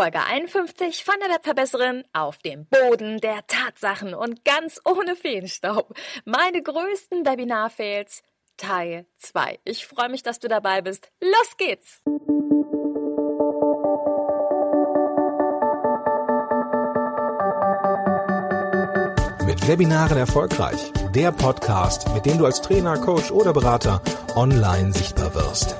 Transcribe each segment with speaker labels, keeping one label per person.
Speaker 1: Folge 51 von der Webverbesserin auf dem Boden der Tatsachen und ganz ohne Feenstaub. Meine größten Webinar-Fails Teil 2. Ich freue mich, dass du dabei bist. Los geht's!
Speaker 2: Mit Webinaren erfolgreich. Der Podcast, mit dem du als Trainer, Coach oder Berater online sichtbar wirst.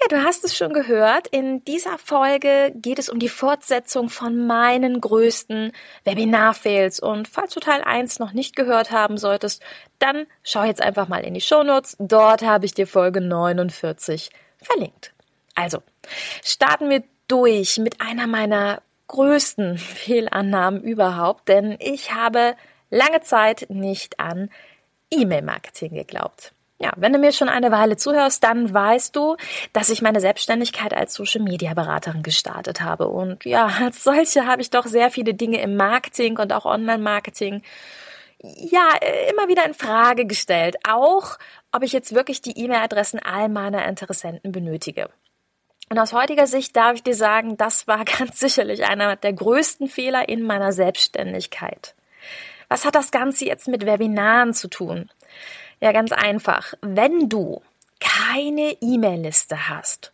Speaker 1: Ja, du hast es schon gehört. In dieser Folge geht es um die Fortsetzung von meinen größten Webinar-Fails. Und falls du Teil 1 noch nicht gehört haben solltest, dann schau jetzt einfach mal in die Shownotes. Dort habe ich dir Folge 49 verlinkt. Also, starten wir durch mit einer meiner größten Fehlannahmen überhaupt, denn ich habe lange Zeit nicht an E-Mail-Marketing geglaubt. Ja, wenn du mir schon eine Weile zuhörst, dann weißt du, dass ich meine Selbstständigkeit als Social Media Beraterin gestartet habe. Und ja, als solche habe ich doch sehr viele Dinge im Marketing und auch Online-Marketing ja, immer wieder in Frage gestellt. Auch, ob ich jetzt wirklich die E-Mail-Adressen all meiner Interessenten benötige. Und aus heutiger Sicht darf ich dir sagen, das war ganz sicherlich einer der größten Fehler in meiner Selbstständigkeit. Was hat das Ganze jetzt mit Webinaren zu tun? Ja, ganz einfach. Wenn du keine E-Mail-Liste hast,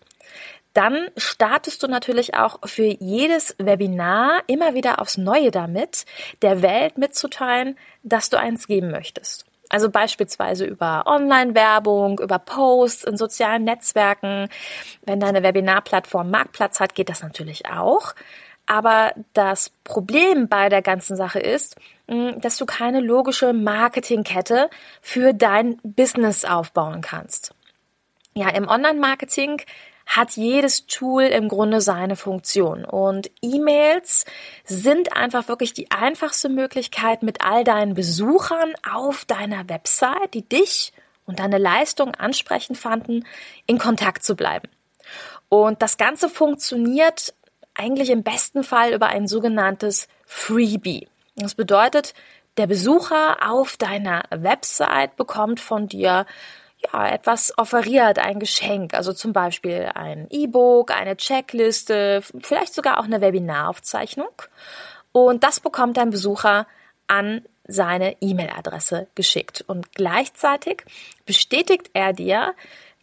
Speaker 1: dann startest du natürlich auch für jedes Webinar immer wieder aufs Neue damit, der Welt mitzuteilen, dass du eins geben möchtest. Also beispielsweise über Online-Werbung, über Posts in sozialen Netzwerken. Wenn deine Webinarplattform Marktplatz hat, geht das natürlich auch. Aber das Problem bei der ganzen Sache ist, dass du keine logische Marketingkette für dein Business aufbauen kannst. Ja, im Online-Marketing hat jedes Tool im Grunde seine Funktion. Und E-Mails sind einfach wirklich die einfachste Möglichkeit, mit all deinen Besuchern auf deiner Website, die dich und deine Leistung ansprechend fanden, in Kontakt zu bleiben. Und das Ganze funktioniert eigentlich im besten Fall über ein sogenanntes Freebie. Das bedeutet, der Besucher auf deiner Website bekommt von dir ja, etwas offeriert, ein Geschenk, also zum Beispiel ein E-Book, eine Checkliste, vielleicht sogar auch eine Webinaraufzeichnung. Und das bekommt dein Besucher an seine E-Mail-Adresse geschickt. Und gleichzeitig bestätigt er dir,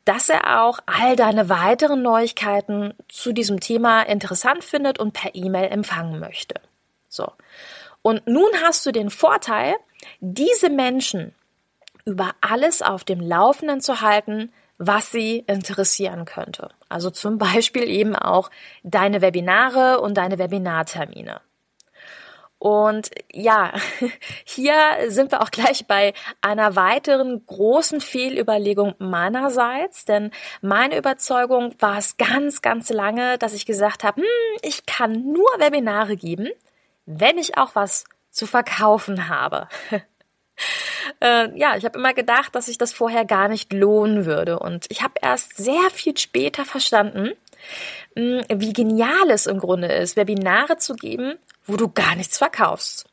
Speaker 1: dass er auch all deine weiteren Neuigkeiten zu diesem Thema interessant findet und per E-Mail empfangen möchte. So. Und nun hast du den Vorteil, diese Menschen über alles auf dem Laufenden zu halten, was sie interessieren könnte. Also zum Beispiel eben auch deine Webinare und deine Webinartermine. Und ja, hier sind wir auch gleich bei einer weiteren großen Fehlüberlegung meinerseits, denn meine Überzeugung war es ganz, ganz lange, dass ich gesagt habe, hm, ich kann nur Webinare geben, wenn ich auch was zu verkaufen habe. äh, ja, ich habe immer gedacht, dass sich das vorher gar nicht lohnen würde. Und ich habe erst sehr viel später verstanden, hm, wie genial es im Grunde ist, Webinare zu geben, wo du gar nichts verkaufst,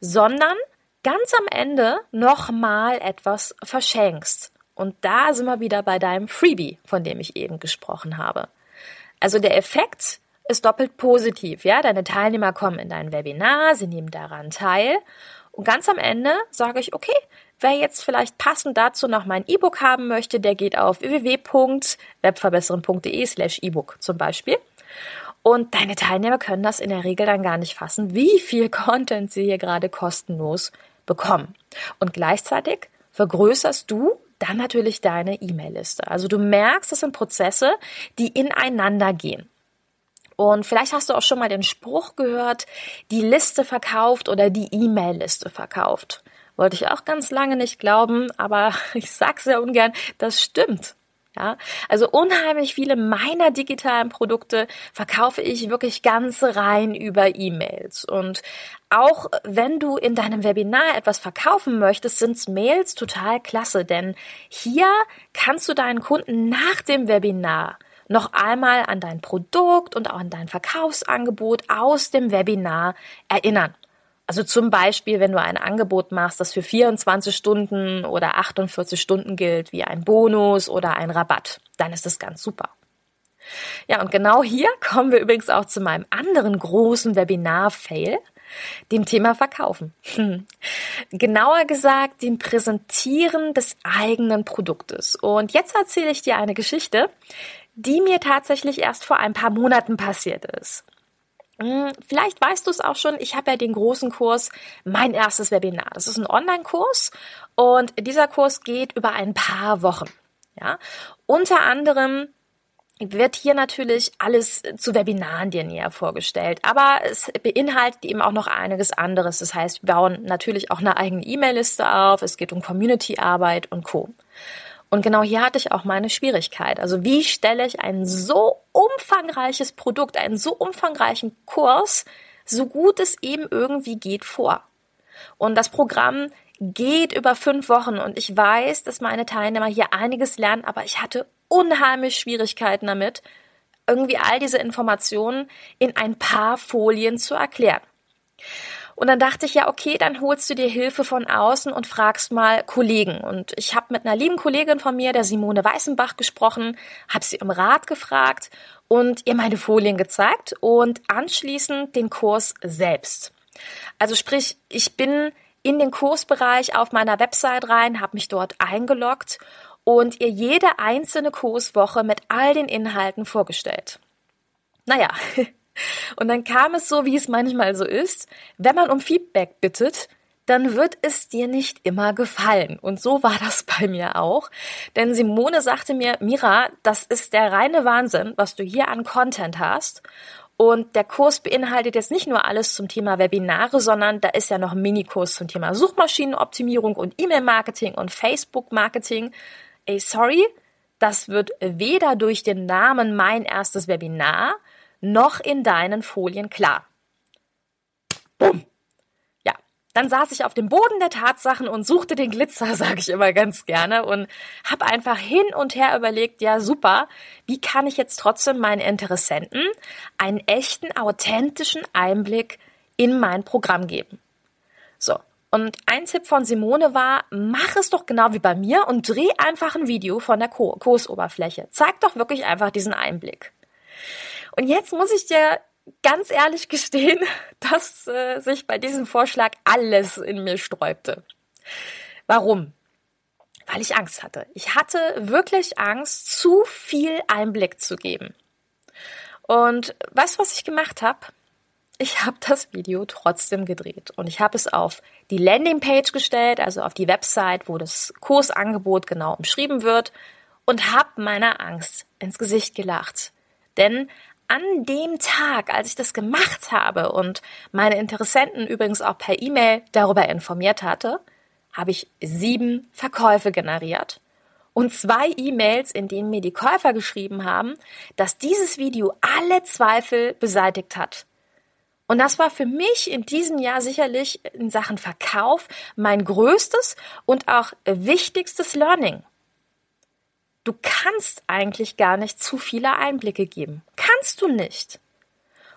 Speaker 1: sondern ganz am Ende nochmal etwas verschenkst. Und da sind wir wieder bei deinem Freebie, von dem ich eben gesprochen habe. Also der Effekt ist doppelt positiv, ja. Deine Teilnehmer kommen in dein Webinar, sie nehmen daran teil. Und ganz am Ende sage ich, okay, wer jetzt vielleicht passend dazu noch mein E-Book haben möchte, der geht auf www.webverbesseren.de slash E-Book zum Beispiel. Und deine Teilnehmer können das in der Regel dann gar nicht fassen, wie viel Content sie hier gerade kostenlos bekommen. Und gleichzeitig vergrößerst du dann natürlich deine E-Mail-Liste. Also du merkst, das sind Prozesse, die ineinander gehen. Und vielleicht hast du auch schon mal den Spruch gehört, die Liste verkauft oder die E-Mail-Liste verkauft. Wollte ich auch ganz lange nicht glauben, aber ich sag's sehr ungern, das stimmt. Ja, also unheimlich viele meiner digitalen Produkte verkaufe ich wirklich ganz rein über E-Mails. Und auch wenn du in deinem Webinar etwas verkaufen möchtest, sind Mails total klasse, denn hier kannst du deinen Kunden nach dem Webinar noch einmal an dein Produkt und auch an dein Verkaufsangebot aus dem Webinar erinnern. Also zum Beispiel, wenn du ein Angebot machst, das für 24 Stunden oder 48 Stunden gilt, wie ein Bonus oder ein Rabatt, dann ist das ganz super. Ja, und genau hier kommen wir übrigens auch zu meinem anderen großen Webinar-Fail, dem Thema Verkaufen. Hm. Genauer gesagt, dem Präsentieren des eigenen Produktes. Und jetzt erzähle ich dir eine Geschichte, die mir tatsächlich erst vor ein paar Monaten passiert ist. Hm, vielleicht weißt du es auch schon, ich habe ja den großen Kurs Mein erstes Webinar. Das ist ein Online-Kurs und dieser Kurs geht über ein paar Wochen. Ja? Unter anderem wird hier natürlich alles zu Webinaren dir näher vorgestellt, aber es beinhaltet eben auch noch einiges anderes. Das heißt, wir bauen natürlich auch eine eigene E-Mail-Liste auf, es geht um Community-Arbeit und Co. Und genau hier hatte ich auch meine Schwierigkeit. Also wie stelle ich ein so umfangreiches Produkt, einen so umfangreichen Kurs, so gut es eben irgendwie geht, vor? Und das Programm geht über fünf Wochen und ich weiß, dass meine Teilnehmer hier einiges lernen, aber ich hatte unheimlich Schwierigkeiten damit, irgendwie all diese Informationen in ein paar Folien zu erklären. Und dann dachte ich ja, okay, dann holst du dir Hilfe von außen und fragst mal Kollegen. Und ich habe mit einer lieben Kollegin von mir, der Simone Weißenbach, gesprochen, habe sie im Rat gefragt und ihr meine Folien gezeigt und anschließend den Kurs selbst. Also sprich, ich bin in den Kursbereich auf meiner Website rein, habe mich dort eingeloggt und ihr jede einzelne Kurswoche mit all den Inhalten vorgestellt. Naja, Und dann kam es so, wie es manchmal so ist, wenn man um Feedback bittet, dann wird es dir nicht immer gefallen. Und so war das bei mir auch. Denn Simone sagte mir, Mira, das ist der reine Wahnsinn, was du hier an Content hast. Und der Kurs beinhaltet jetzt nicht nur alles zum Thema Webinare, sondern da ist ja noch ein Minikurs zum Thema Suchmaschinenoptimierung und E-Mail-Marketing und Facebook-Marketing. Ey, sorry, das wird weder durch den Namen mein erstes Webinar noch in deinen Folien klar. Bumm. Ja, dann saß ich auf dem Boden der Tatsachen und suchte den Glitzer, sage ich immer ganz gerne, und habe einfach hin und her überlegt, ja super, wie kann ich jetzt trotzdem meinen Interessenten einen echten, authentischen Einblick in mein Programm geben. So, und ein Tipp von Simone war, mach es doch genau wie bei mir und dreh einfach ein Video von der Kursoberfläche. Zeig doch wirklich einfach diesen Einblick. Und jetzt muss ich dir ganz ehrlich gestehen, dass äh, sich bei diesem Vorschlag alles in mir sträubte. Warum? Weil ich Angst hatte. Ich hatte wirklich Angst, zu viel Einblick zu geben. Und weißt was ich gemacht habe? Ich habe das Video trotzdem gedreht und ich habe es auf die Landingpage gestellt, also auf die Website, wo das Kursangebot genau umschrieben wird und habe meiner Angst ins Gesicht gelacht. Denn an dem Tag, als ich das gemacht habe und meine Interessenten übrigens auch per E-Mail darüber informiert hatte, habe ich sieben Verkäufe generiert und zwei E-Mails, in denen mir die Käufer geschrieben haben, dass dieses Video alle Zweifel beseitigt hat. Und das war für mich in diesem Jahr sicherlich in Sachen Verkauf mein größtes und auch wichtigstes Learning. Du kannst eigentlich gar nicht zu viele Einblicke geben. Kannst du nicht.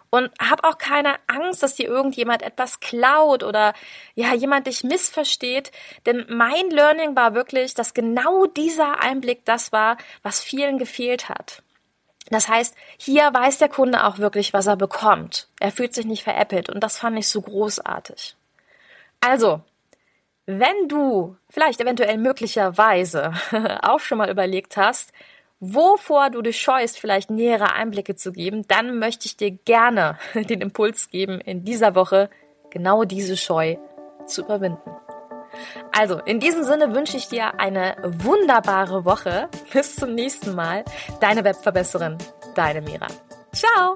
Speaker 1: Und hab auch keine Angst, dass dir irgendjemand etwas klaut oder ja, jemand dich missversteht. Denn mein Learning war wirklich, dass genau dieser Einblick das war, was vielen gefehlt hat. Das heißt, hier weiß der Kunde auch wirklich, was er bekommt. Er fühlt sich nicht veräppelt und das fand ich so großartig. Also, wenn du vielleicht eventuell möglicherweise auch schon mal überlegt hast, wovor du dich scheust, vielleicht nähere Einblicke zu geben, dann möchte ich dir gerne den Impuls geben, in dieser Woche genau diese Scheu zu überwinden. Also, in diesem Sinne wünsche ich dir eine wunderbare Woche. Bis zum nächsten Mal. Deine Webverbesserin, deine Mira. Ciao!